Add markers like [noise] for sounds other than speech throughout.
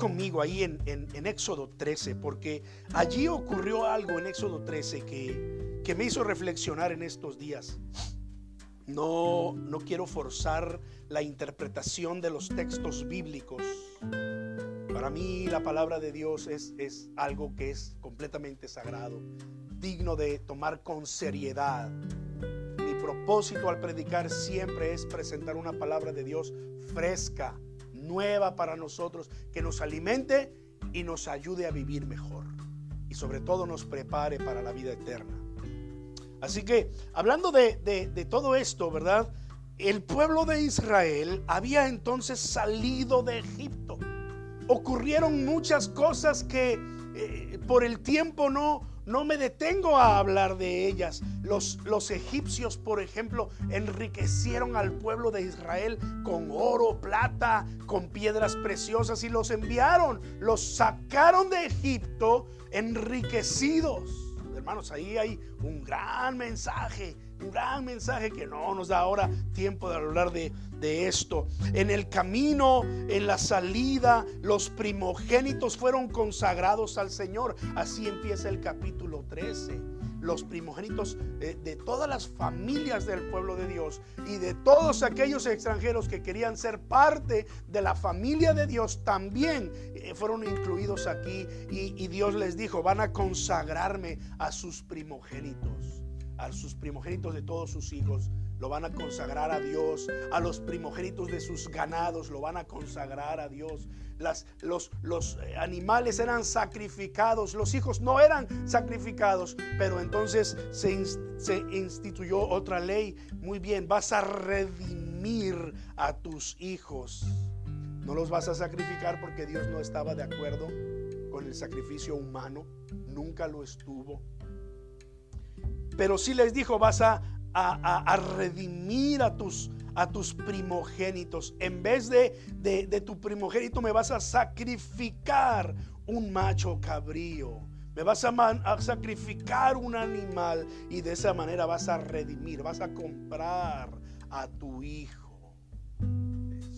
conmigo ahí en, en, Éxodo 13, porque allí ocurrió algo en Éxodo 13 que, que me hizo reflexionar en estos días. No, no quiero forzar la interpretación de los textos bíblicos. Para mí la palabra de Dios es, es algo que es completamente sagrado, digno de tomar con seriedad. Mi propósito al predicar siempre es presentar una palabra de Dios fresca, nueva para nosotros, que nos alimente y nos ayude a vivir mejor. Y sobre todo nos prepare para la vida eterna. Así que, hablando de, todo esto, ¿verdad? El pueblo de Israel había entonces salido de Egipto. Ocurrieron muchas cosas que eh, por el tiempo no, no me detengo a hablar de ellas. Los, los, egipcios, por ejemplo, enriquecieron al pueblo de Israel con oro, plata, con piedras preciosas y los enviaron, los sacaron de Egipto enriquecidos hermanos, ahí hay un gran mensaje, un gran mensaje que no nos da ahora tiempo de hablar de, esto. En el camino, en la salida, los primogénitos fueron consagrados al Señor. Así empieza el capítulo 13 los primogénitos de, todas las familias del pueblo de Dios y de todos aquellos extranjeros que querían ser parte de la familia de Dios también eh, fueron incluidos aquí y Dios les dijo, van a consagrarme a sus primogénitos, a sus primogénitos de todos sus hijos lo van a consagrar a Dios. A los primogénitos de sus ganados lo van a consagrar a Dios. Las, los, los eh, animales eran sacrificados, los hijos no eran sacrificados, pero entonces se, se instituyó otra ley. Muy bien, vas a redimir a tus hijos. No los vas a sacrificar porque Dios no estaba de acuerdo con el sacrificio humano, nunca lo estuvo. Pero sí les dijo, vas a a, redimir a tus, a tus primogénitos. En vez de, de, tu primogénito me vas a sacrificar un macho cabrío. Me vas a, a, sacrificar un animal y de esa manera vas a redimir, vas a comprar a tu hijo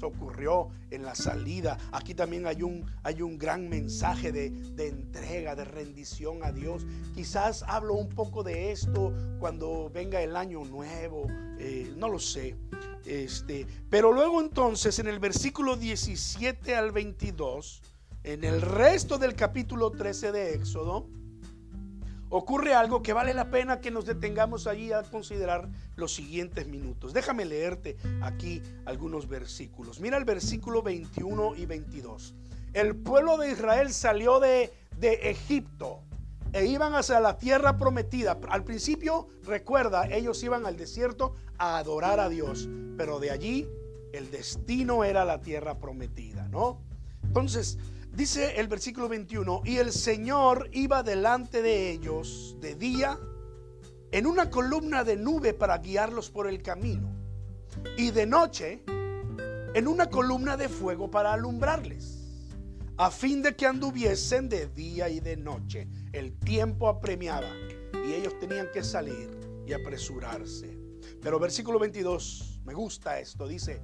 ocurrió en la salida. Aquí también hay un, hay un gran mensaje de, entrega, de rendición a Dios. Quizás hablo un poco de esto cuando venga el año nuevo, eh, no lo sé. Este, pero luego entonces en el versículo 17 al 22, en el resto del capítulo 13 de Éxodo, ocurre algo que vale la pena que nos detengamos allí a considerar los siguientes minutos. Déjame leerte aquí algunos versículos. Mira el versículo 21 y 22. El pueblo de Israel salió de, de Egipto e iban hacia la tierra prometida. Al principio, recuerda, ellos iban al desierto a adorar a Dios, pero de allí el destino era la tierra prometida, ¿no? Entonces, Dice el versículo 21, y el Señor iba delante de ellos de día en una columna de nube para guiarlos por el camino, y de noche en una columna de fuego para alumbrarles, a fin de que anduviesen de día y de noche. El tiempo apremiaba y ellos tenían que salir y apresurarse. Pero versículo 22, me gusta esto, dice,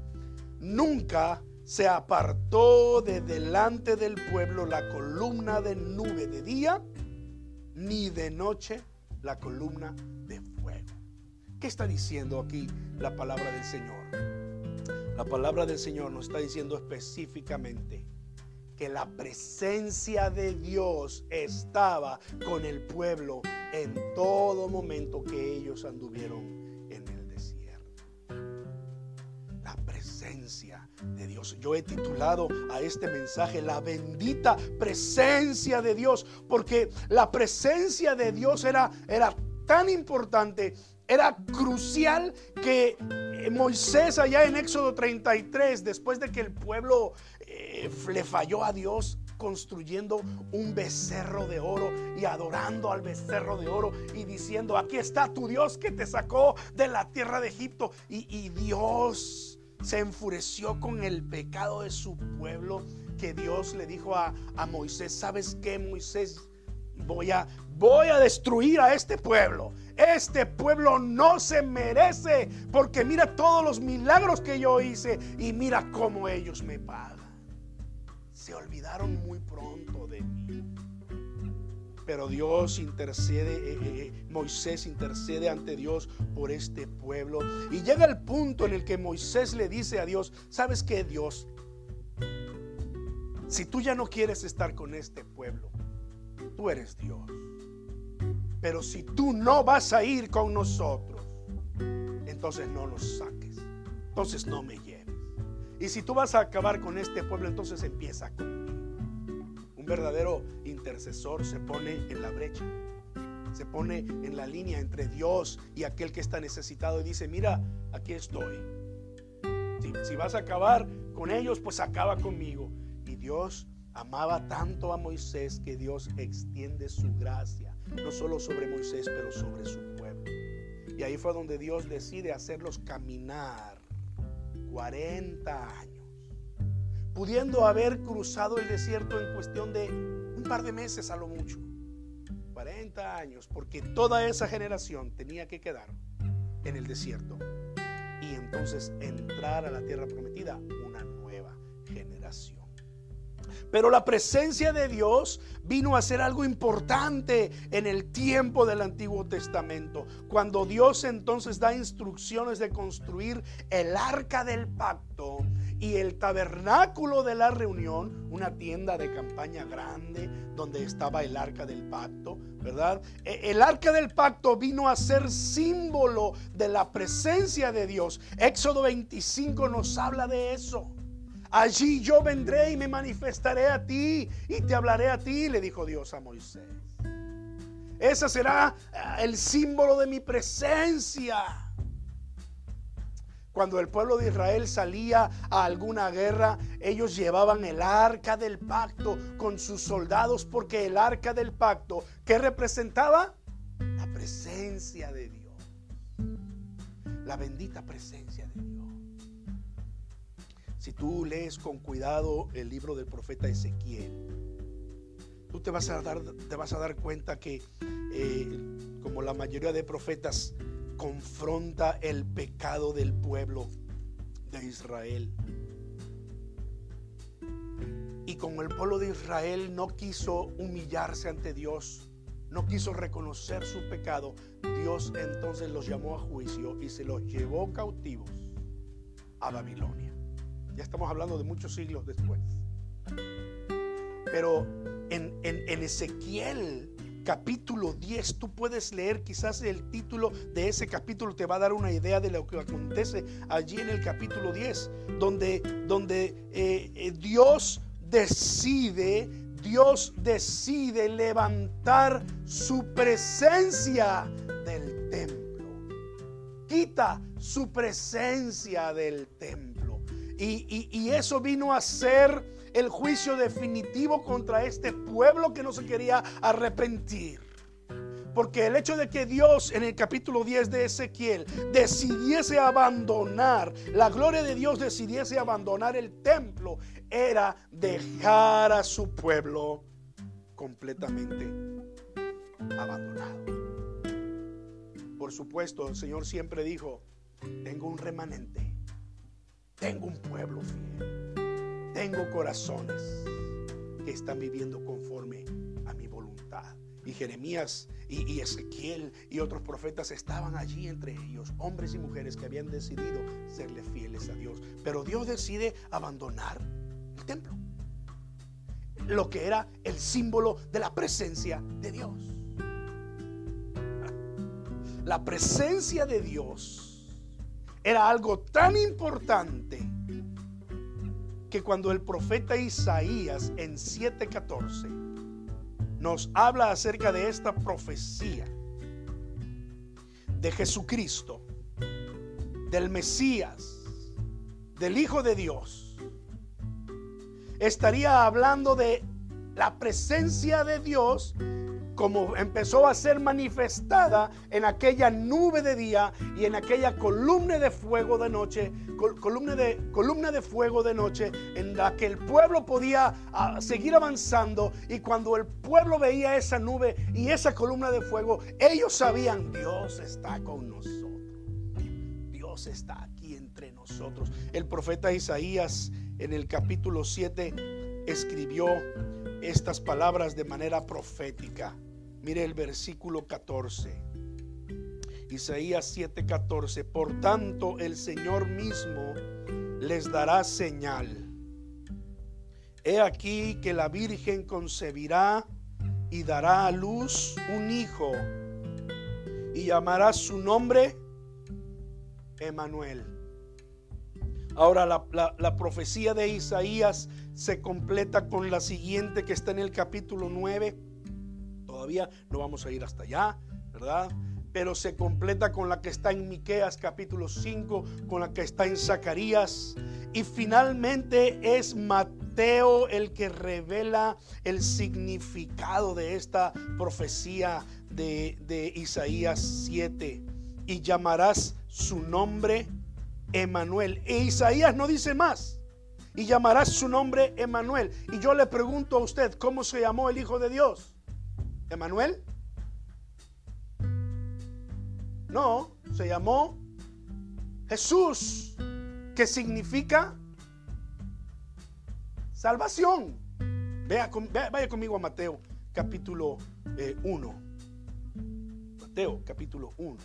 nunca se apartó de delante del pueblo la columna de nube de día, ni de noche la columna de fuego. ¿Qué está diciendo aquí la palabra del Señor? La palabra del Señor nos está diciendo específicamente que la presencia de Dios estaba con el pueblo en todo momento que ellos anduvieron de Dios. Yo he titulado a este mensaje la bendita presencia de Dios, porque la presencia de Dios era, era tan importante, era crucial que eh, Moisés allá en Éxodo 33, después de que el pueblo eh, le falló a Dios, construyendo un becerro de oro y adorando al becerro de oro y diciendo, aquí está tu Dios que te sacó de la tierra de Egipto. Y, y Dios se enfureció con el pecado de su pueblo que Dios le dijo a, Moisés, ¿sabes qué Moisés? Voy a, voy a destruir a este pueblo. Este pueblo no se merece porque mira todos los milagros que yo hice y mira cómo ellos me pagan. se olvidaron muy pronto de mí. Pero Dios intercede, eh, eh, eh, Moisés intercede ante Dios por este pueblo. Y llega el punto en el que Moisés le dice a Dios, ¿sabes qué Dios? Si tú ya no quieres estar con este pueblo, tú eres Dios. Pero si tú no vas a ir con nosotros, entonces no los saques. Entonces no me lleves. Y si tú vas a acabar con este pueblo, entonces empieza conmigo verdadero intercesor se pone en la brecha, se pone en la línea entre Dios y aquel que está necesitado y dice, mira, aquí estoy. Si, vas a acabar con ellos, pues acaba conmigo. Y Dios amaba tanto a Moisés que Dios extiende su gracia, no solo sobre Moisés, pero sobre su pueblo. Y ahí fue donde Dios decide hacerlos caminar 40 años pudiendo haber cruzado el desierto en cuestión de un par de meses a lo mucho. 40 años, porque toda esa generación tenía que quedar en el desierto y entonces entrar a la tierra prometida una nueva generación. Pero la presencia de Dios vino a ser algo importante en el tiempo del Antiguo Testamento, cuando Dios entonces da instrucciones de construir el arca del pacto y el tabernáculo de la reunión, una tienda de campaña grande donde estaba el arca del pacto, ¿verdad? E, el arca del pacto vino a ser símbolo de la presencia de Dios. Éxodo 25 nos habla de eso. Allí yo vendré y me manifestaré a ti y te hablaré a ti, le dijo Dios a Moisés. Ese será eh, el símbolo de mi presencia. Cuando el pueblo de Israel salía a alguna guerra, ellos llevaban el arca del pacto con sus soldados porque el arca del pacto, ¿qué representaba? La presencia de Dios. La bendita presencia de Dios. Si tú lees con cuidado el libro del profeta Ezequiel, tú te vas a dar, te vas a dar cuenta que, eh, como la mayoría de profetas, confronta el pecado del pueblo de Israel. Y como el pueblo de Israel no quiso humillarse ante Dios, no quiso reconocer su pecado, Dios entonces los llamó a juicio y se los llevó cautivos a Babilonia. Ya estamos hablando de muchos siglos después. Pero en, en Ezequiel capítulo 10, tú puedes leer quizás el título de ese capítulo te va a dar una idea de lo que acontece allí en el capítulo 10, donde, donde eh, eh, Dios decide, Dios decide levantar su presencia del templo. Quita su presencia del templo. Y, y eso vino a ser el juicio definitivo contra este pueblo que no se quería arrepentir. Porque el hecho de que Dios en el capítulo 10 de Ezequiel decidiese abandonar, la gloria de Dios decidiese abandonar el templo, era dejar a su pueblo completamente abandonado. Por supuesto, el Señor siempre dijo, tengo un remanente, tengo un pueblo fiel tengo corazones que están viviendo conforme a mi voluntad. Y Jeremías y, Ezequiel y otros profetas estaban allí entre ellos, hombres y mujeres que habían decidido serle fieles a Dios. Pero Dios decide abandonar el templo, lo que era el símbolo de la presencia de Dios. La presencia de Dios era algo tan importante que cuando el profeta Isaías en 7:14 nos habla acerca de esta profecía de Jesucristo, del Mesías, del Hijo de Dios, estaría hablando de la presencia de Dios como empezó a ser manifestada en aquella nube de día y en aquella columna de fuego de noche, columna de, columna de fuego de noche, en la que el pueblo podía ah, seguir avanzando y cuando el pueblo veía esa nube y esa columna de fuego, ellos sabían, Dios está con nosotros. Dios está aquí entre nosotros. El profeta Isaías en el capítulo 7 escribió estas palabras de manera profética. Mire el versículo 14. Isaías 7:14. Por tanto, el Señor mismo les dará señal. He aquí que la Virgen concebirá y dará a luz un hijo y llamará su nombre Emanuel. Ahora la, profecía de Isaías se completa con la siguiente que está en el capítulo 9. No vamos a ir hasta allá, ¿verdad? Pero se completa con la que está en Miqueas capítulo 5, con la que está en Zacarías y finalmente es Mateo el que revela el significado de esta profecía de, de Isaías 7 y llamarás su nombre Emanuel. E Isaías no dice más. Y llamarás su nombre Emanuel. Y yo le pregunto a usted, ¿cómo se llamó el Hijo de Dios? ¿Emanuel? No, se llamó Jesús, que significa salvación. Vea, vaya conmigo a Mateo capítulo 1. Eh, Mateo capítulo 1.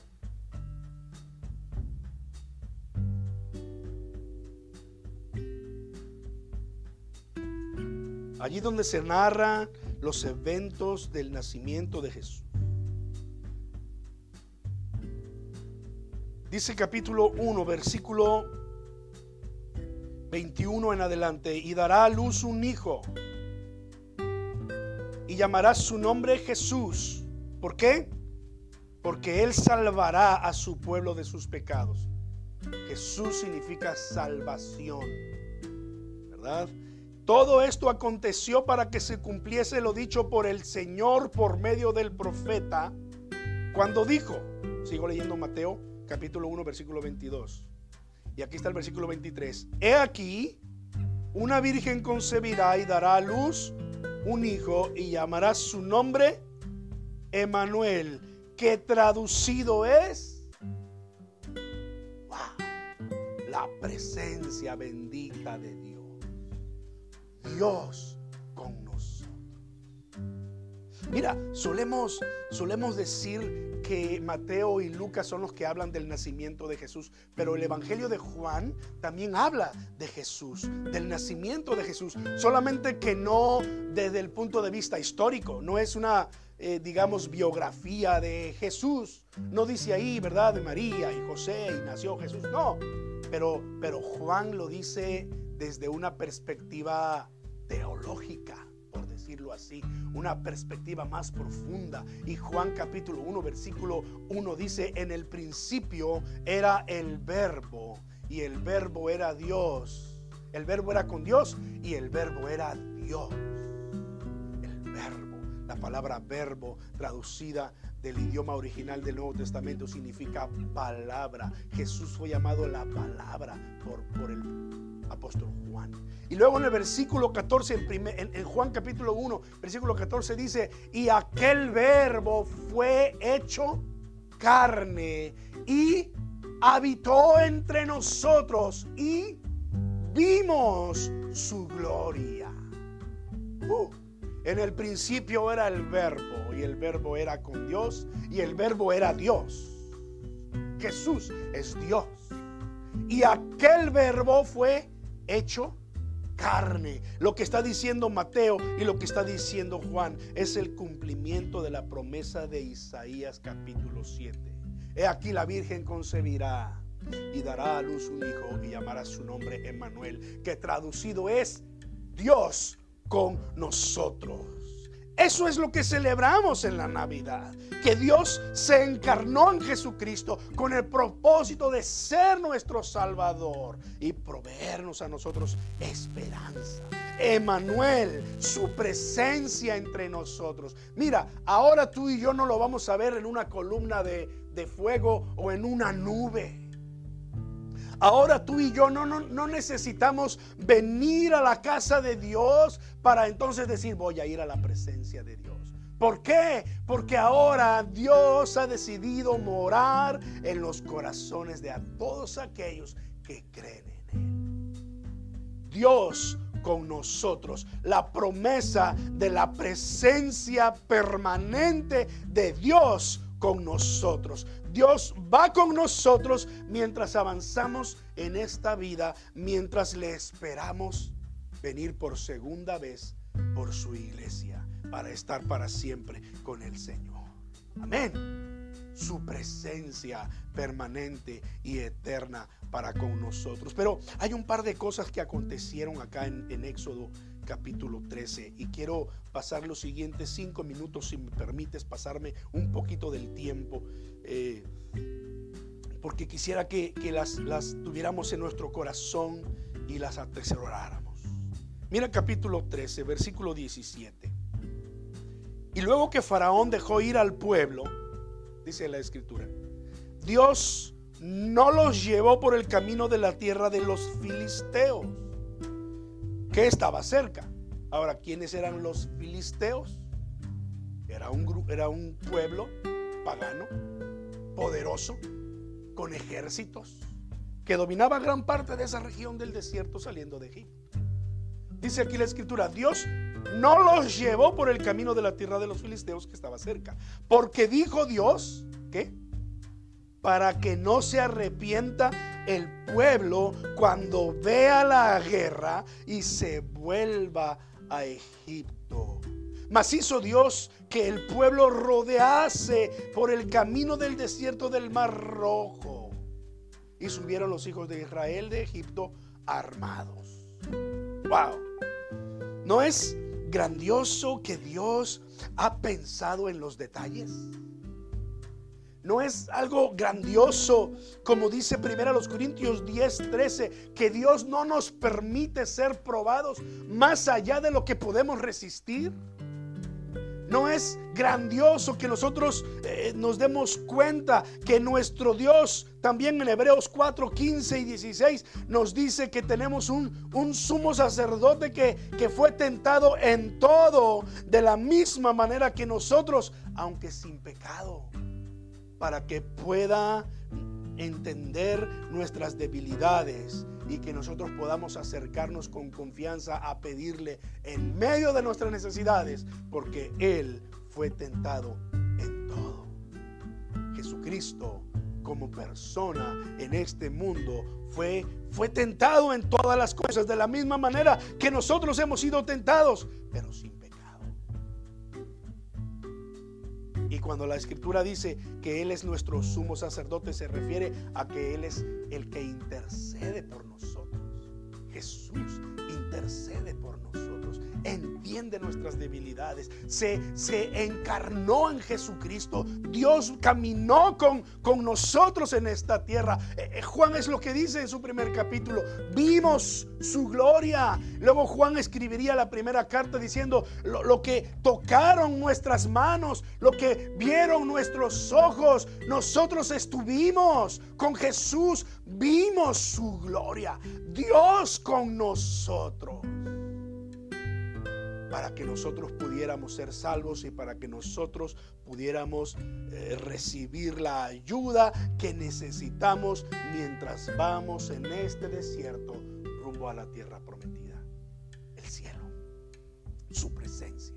Allí donde se narran los eventos del nacimiento de Jesús. Dice capítulo 1, versículo 21 en adelante, y dará a luz un hijo, y llamará su nombre Jesús. ¿Por qué? Porque él salvará a su pueblo de sus pecados. Jesús significa salvación, ¿verdad? Todo esto aconteció para que se cumpliese lo dicho por el Señor por medio del profeta, cuando dijo, sigo leyendo Mateo capítulo 1, versículo 22, y aquí está el versículo 23, he aquí, una virgen concebirá y dará a luz un hijo y llamará su nombre Emanuel, que traducido es la presencia bendita de Dios. Dios con nosotros. Mira, solemos, solemos decir que Mateo y Lucas son los que hablan del nacimiento de Jesús, pero el Evangelio de Juan también habla de Jesús, del nacimiento de Jesús, solamente que no desde el punto de vista histórico, no es una, eh, digamos, biografía de Jesús, no dice ahí, ¿verdad?, de María y José y nació Jesús, no, pero, pero Juan lo dice desde una perspectiva teológica, por decirlo así, una perspectiva más profunda. Y Juan capítulo 1, versículo 1 dice, en el principio era el verbo y el verbo era Dios. El verbo era con Dios y el verbo era Dios. El verbo, la palabra verbo traducida del idioma original del Nuevo Testamento significa palabra. Jesús fue llamado la palabra por, por el apóstol Juan. Y luego en el versículo 14, en, Juan capítulo 1, versículo 14 dice, y aquel verbo fue hecho carne y habitó entre nosotros y vimos su gloria. Uh, en el principio era el verbo y el verbo era con Dios y el verbo era Dios. Jesús es Dios. Y aquel verbo fue hecho carne. Lo que está diciendo Mateo y lo que está diciendo Juan es el cumplimiento de la promesa de Isaías capítulo 7. He aquí la Virgen concebirá y dará a luz un hijo y llamará su nombre Emmanuel, que traducido es Dios con nosotros. Eso es lo que celebramos en la Navidad, que Dios se encarnó en Jesucristo con el propósito de ser nuestro Salvador y proveernos a nosotros esperanza. Emanuel, su presencia entre nosotros. Mira, ahora tú y yo no lo vamos a ver en una columna de, de fuego o en una nube. Ahora tú y yo no, no, necesitamos venir a la casa de Dios para entonces decir voy a ir a la presencia de Dios. ¿Por qué? Porque ahora Dios ha decidido morar en los corazones de todos aquellos que creen en Él. Dios con nosotros. La promesa de la presencia permanente de Dios con nosotros. Dios va con nosotros mientras avanzamos en esta vida, mientras le esperamos venir por segunda vez por su iglesia para estar para siempre con el Señor. Amén. Su presencia permanente y eterna para con nosotros. Pero hay un par de cosas que acontecieron acá en, Éxodo capítulo 13 y quiero pasar los siguientes cinco minutos si me permites pasarme un poquito del tiempo eh, porque quisiera que, las, las tuviéramos en nuestro corazón y las atesoráramos. Mira capítulo 13, versículo 17. Y luego que Faraón dejó ir al pueblo, dice la escritura, Dios no los llevó por el camino de la tierra de los filisteos, que estaba cerca. Ahora, ¿quiénes eran los filisteos? Era un, era un pueblo pagano, poderoso, con ejércitos, que dominaba gran parte de esa región del desierto saliendo de Egipto. Dice aquí la escritura, Dios no los llevó por el camino de la tierra de los filisteos que estaba cerca. Porque dijo Dios, ¿qué? Para que no se arrepienta el pueblo cuando vea la guerra y se vuelva a Egipto. Mas hizo Dios que el pueblo rodease por el camino del desierto del Mar Rojo. Y subieron los hijos de Israel de Egipto armados. Wow. ¿No es grandioso que Dios ha pensado en los detalles? No es algo grandioso, como dice primero los Corintios 10, 13, que Dios no nos permite ser probados más allá de lo que podemos resistir. No es grandioso que nosotros eh, nos demos cuenta que nuestro Dios, también en Hebreos 4, 15 y 16, nos dice que tenemos un, un sumo sacerdote que, que fue tentado en todo, de la misma manera que nosotros, aunque sin pecado, para que pueda entender nuestras debilidades y que nosotros podamos acercarnos con confianza a pedirle en medio de nuestras necesidades, porque Él fue tentado en todo. Jesucristo como persona en este mundo fue, fue tentado en todas las cosas de la misma manera que nosotros hemos sido tentados, pero sin Y cuando la escritura dice que Él es nuestro sumo sacerdote, se refiere a que Él es el que intercede por nosotros. Jesús intercede por nosotros, entiende nuestras debilidades, se, se encarnó en Jesucristo, Dios caminó con, con nosotros en esta tierra. Eh, eh, Juan es lo que dice en su primer capítulo, vimos su gloria. Luego Juan escribiría la primera carta diciendo lo, lo que tocaron nuestras manos, lo que vieron nuestros ojos, nosotros estuvimos con Jesús, vimos su gloria. Dios con nosotros para que nosotros pudiéramos ser salvos y para que nosotros pudiéramos eh, recibir la ayuda que necesitamos mientras vamos en este desierto rumbo a la tierra prometida, el cielo, su presencia.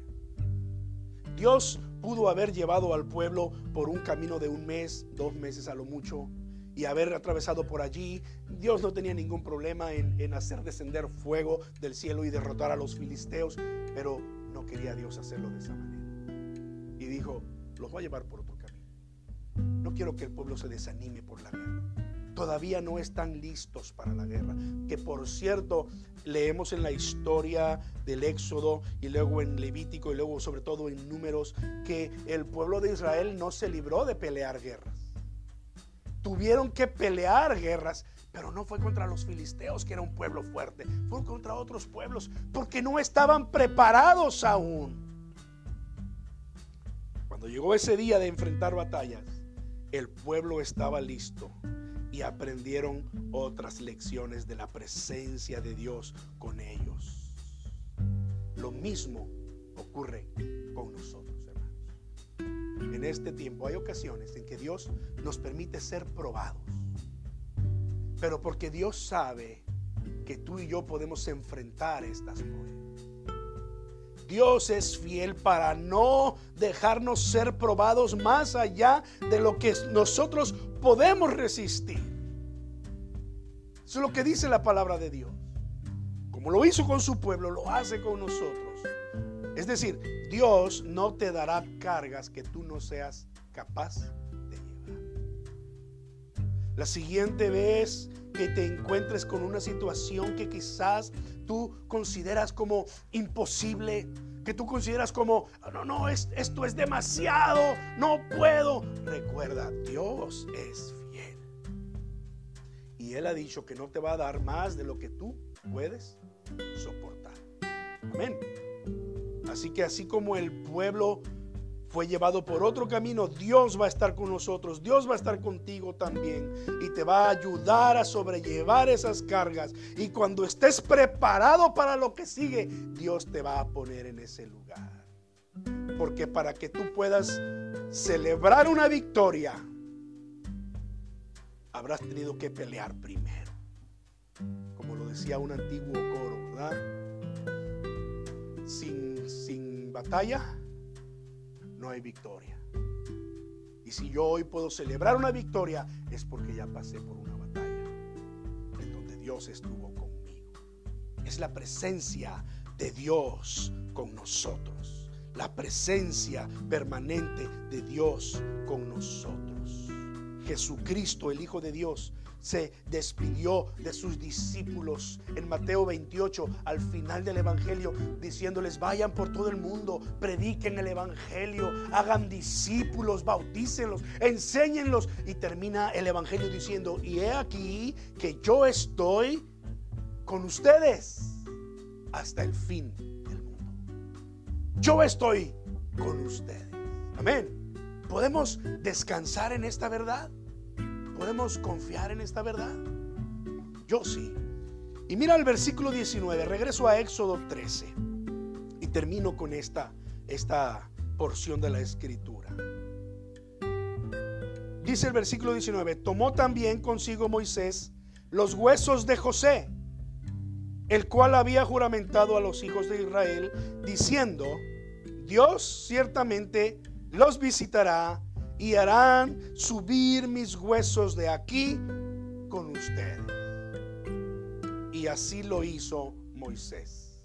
Dios pudo haber llevado al pueblo por un camino de un mes, dos meses a lo mucho, y haber atravesado por allí, Dios no tenía ningún problema en, hacer descender fuego del cielo y derrotar a los filisteos, pero no quería Dios hacerlo de esa manera. Y dijo, los voy a llevar por otro camino. No quiero que el pueblo se desanime por la guerra. Todavía no están listos para la guerra. Que por cierto, leemos en la historia del Éxodo y luego en Levítico y luego sobre todo en Números que el pueblo de Israel no se libró de pelear guerras tuvieron que pelear guerras, pero no fue contra los filisteos, que era un pueblo fuerte, fue contra otros pueblos, porque no estaban preparados aún. Cuando llegó ese día de enfrentar batallas, el pueblo estaba listo y aprendieron otras lecciones de la presencia de Dios con ellos. Lo mismo ocurre con nosotros este tiempo hay ocasiones en que Dios nos permite ser probados. Pero porque Dios sabe que tú y yo podemos enfrentar estas pruebas. Dios es fiel para no dejarnos ser probados más allá de lo que nosotros podemos resistir. Eso es lo que dice la palabra de Dios. Como lo hizo con su pueblo, lo hace con nosotros. Es decir, Dios no te dará cargas que tú no seas capaz de llevar. La siguiente vez que te encuentres con una situación que quizás tú consideras como imposible, que tú consideras como, no, no, esto es demasiado, no puedo. Recuerda, Dios es fiel. Y Él ha dicho que no te va a dar más de lo que tú puedes soportar. Amén. Así que así como el pueblo fue llevado por otro camino, Dios va a estar con nosotros, Dios va a estar contigo también y te va a ayudar a sobrellevar esas cargas. Y cuando estés preparado para lo que sigue, Dios te va a poner en ese lugar. Porque para que tú puedas celebrar una victoria, habrás tenido que pelear primero. Como lo decía un antiguo coro, ¿verdad? Sin, sin batalla no hay victoria. Y si yo hoy puedo celebrar una victoria, es porque ya pasé por una batalla en donde Dios estuvo conmigo. Es la presencia de Dios con nosotros. La presencia permanente de Dios con nosotros. Jesucristo, el Hijo de Dios, se despidió de sus discípulos en Mateo 28 al final del Evangelio diciéndoles vayan por todo el mundo, prediquen el Evangelio, hagan discípulos, bautícenlos, enséñenlos y termina el Evangelio diciendo y he aquí que yo estoy con ustedes hasta el fin del mundo. Yo estoy con ustedes. Amén. ¿Podemos descansar en esta verdad? ¿Podemos confiar en esta verdad? Yo sí. Y mira el versículo 19, regreso a Éxodo 13 y termino con esta, esta porción de la escritura. Dice el versículo 19, tomó también consigo Moisés los huesos de José, el cual había juramentado a los hijos de Israel, diciendo, Dios ciertamente los visitará y harán subir mis huesos de aquí con ustedes. Y así lo hizo Moisés.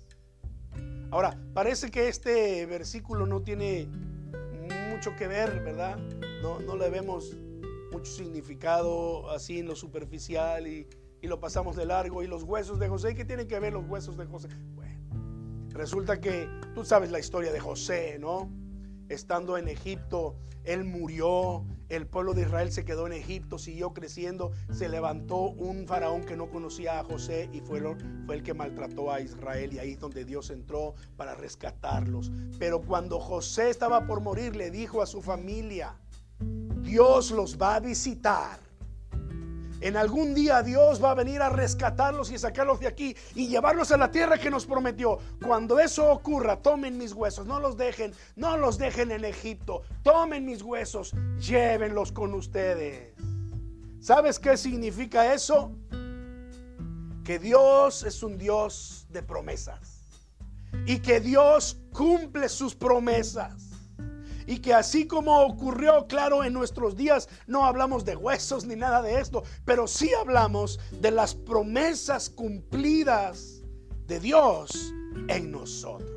Ahora, parece que este versículo no tiene mucho que ver, ¿verdad? No, no le vemos mucho significado así en lo superficial y, y lo pasamos de largo. Y los huesos de José, ¿qué tienen que ver los huesos de José? Bueno, resulta que tú sabes la historia de José, ¿no? Estando en Egipto, él murió, el pueblo de Israel se quedó en Egipto, siguió creciendo, se levantó un faraón que no conocía a José y fue, el que maltrató a Israel y ahí es donde Dios entró para rescatarlos. Pero cuando José estaba por morir, le dijo a su familia, Dios los va a visitar en algún día Dios va a venir a rescatarlos y sacarlos de aquí y llevarlos a la tierra que nos prometió. Cuando eso ocurra, tomen mis huesos, no los dejen, no los dejen en Egipto. Tomen mis huesos, llévenlos con ustedes. ¿Sabes qué significa eso? Que Dios es un Dios de promesas y que Dios cumple sus promesas. Y que así como ocurrió, claro, en nuestros días, no hablamos de huesos ni nada de esto, pero sí hablamos de las promesas cumplidas de Dios en nosotros.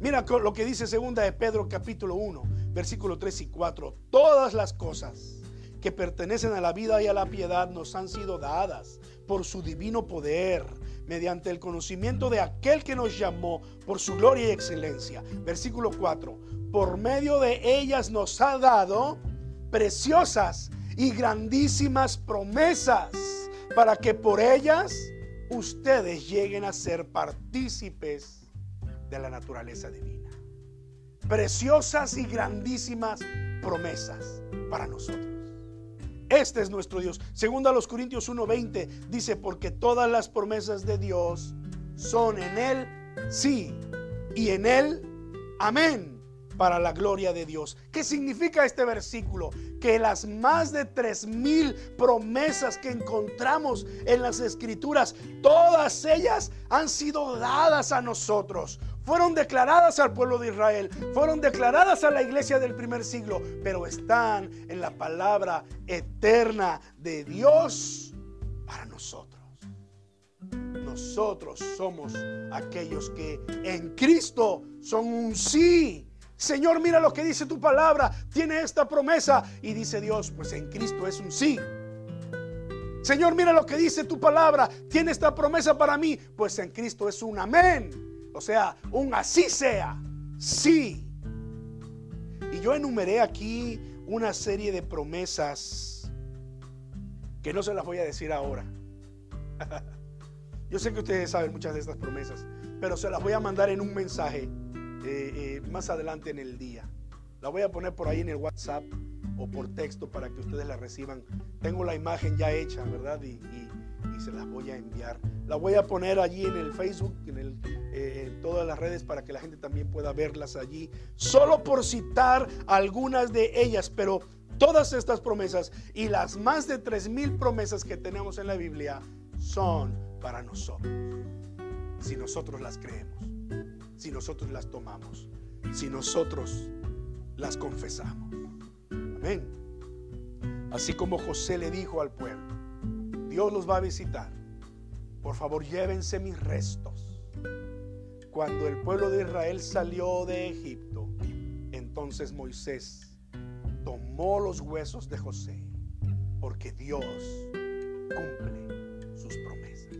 Mira lo que dice segunda de Pedro capítulo 1, versículo 3 y 4. Todas las cosas que pertenecen a la vida y a la piedad nos han sido dadas por su divino poder mediante el conocimiento de aquel que nos llamó por su gloria y excelencia. Versículo 4. Por medio de ellas nos ha dado preciosas y grandísimas promesas para que por ellas ustedes lleguen a ser partícipes de la naturaleza divina. Preciosas y grandísimas promesas para nosotros. Este es nuestro Dios. Segundo a los Corintios 1:20 dice, porque todas las promesas de Dios son en Él sí y en Él amén. Para la gloria de Dios. ¿Qué significa este versículo? Que las más de tres mil promesas que encontramos en las escrituras, todas ellas han sido dadas a nosotros. Fueron declaradas al pueblo de Israel, fueron declaradas a la iglesia del primer siglo, pero están en la palabra eterna de Dios para nosotros. Nosotros somos aquellos que en Cristo son un sí Señor, mira lo que dice tu palabra, tiene esta promesa. Y dice Dios, pues en Cristo es un sí. Señor, mira lo que dice tu palabra, tiene esta promesa para mí, pues en Cristo es un amén. O sea, un así sea, sí. Y yo enumeré aquí una serie de promesas que no se las voy a decir ahora. [laughs] Yo sé que ustedes saben muchas de estas promesas, pero se las voy a mandar en un mensaje eh, eh, más adelante en el día. La voy a poner por ahí en el WhatsApp o por texto para que ustedes la reciban. Tengo la imagen ya hecha, ¿verdad? Y, se las voy a enviar. La voy a poner allí en el Facebook, en, eh, en todas las redes para que la gente también pueda verlas allí. Solo por citar algunas de ellas, pero todas estas promesas y las más de tres mil promesas que tenemos en la Biblia son para nosotros. Si nosotros las creemos si nosotros las tomamos, si nosotros las confesamos. Amén. Así como José le dijo al pueblo, Dios los va a visitar. Por favor, llévense mis restos. Cuando el pueblo de Israel salió de Egipto, entonces Moisés tomó los huesos de José, porque Dios cumple sus promesas.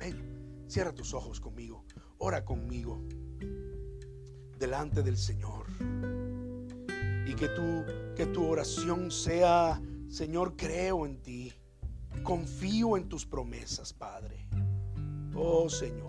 Amén. Cierra tus ojos conmigo. Ora conmigo delante del Señor. Y que tu, que tu oración sea, Señor, creo en ti. Confío en tus promesas, Padre. Oh Señor.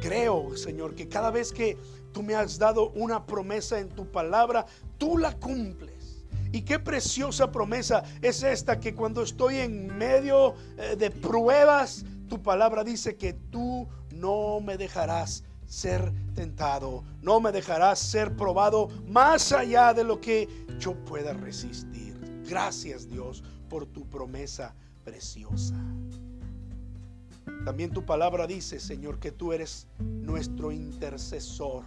Creo, Señor, que cada vez que tú me has dado una promesa en tu palabra, tú la cumples. Y qué preciosa promesa es esta que cuando estoy en medio eh, de pruebas, tu palabra dice que tú no me dejarás ser tentado, no me dejarás ser probado más allá de lo que yo pueda resistir. Gracias Dios por tu promesa preciosa. También tu palabra dice, Señor, que tú eres nuestro intercesor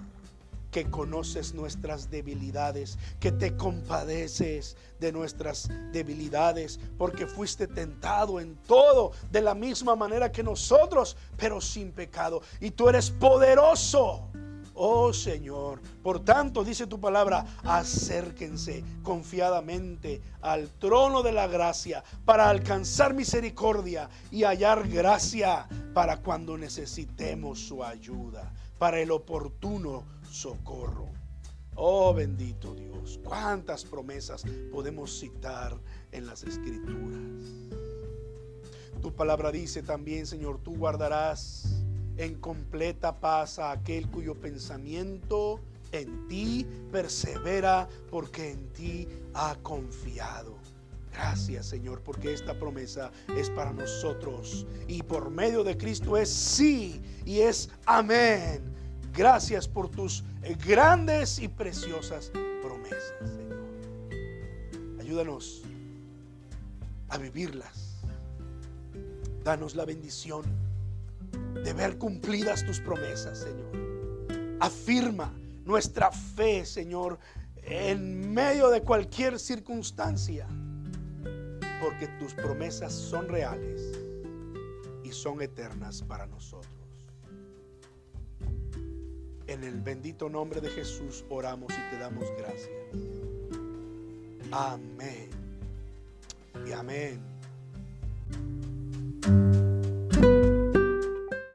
que conoces nuestras debilidades, que te compadeces de nuestras debilidades, porque fuiste tentado en todo de la misma manera que nosotros, pero sin pecado. Y tú eres poderoso. Oh Señor, por tanto dice tu palabra, acérquense confiadamente al trono de la gracia para alcanzar misericordia y hallar gracia para cuando necesitemos su ayuda, para el oportuno socorro. Oh bendito Dios, cuántas promesas podemos citar en las escrituras. Tu palabra dice también, Señor, tú guardarás en completa paz a aquel cuyo pensamiento en ti persevera porque en ti ha confiado. Gracias Señor, porque esta promesa es para nosotros y por medio de Cristo es sí y es amén. Gracias por tus eh, grandes y preciosas promesas, Señor. Ayúdanos a vivirlas. Danos la bendición de ver cumplidas tus promesas, Señor. Afirma nuestra fe, Señor, en medio de cualquier circunstancia, porque tus promesas son reales y son eternas para nosotros. En el bendito nombre de Jesús oramos y te damos gracias. Amén. Y amén.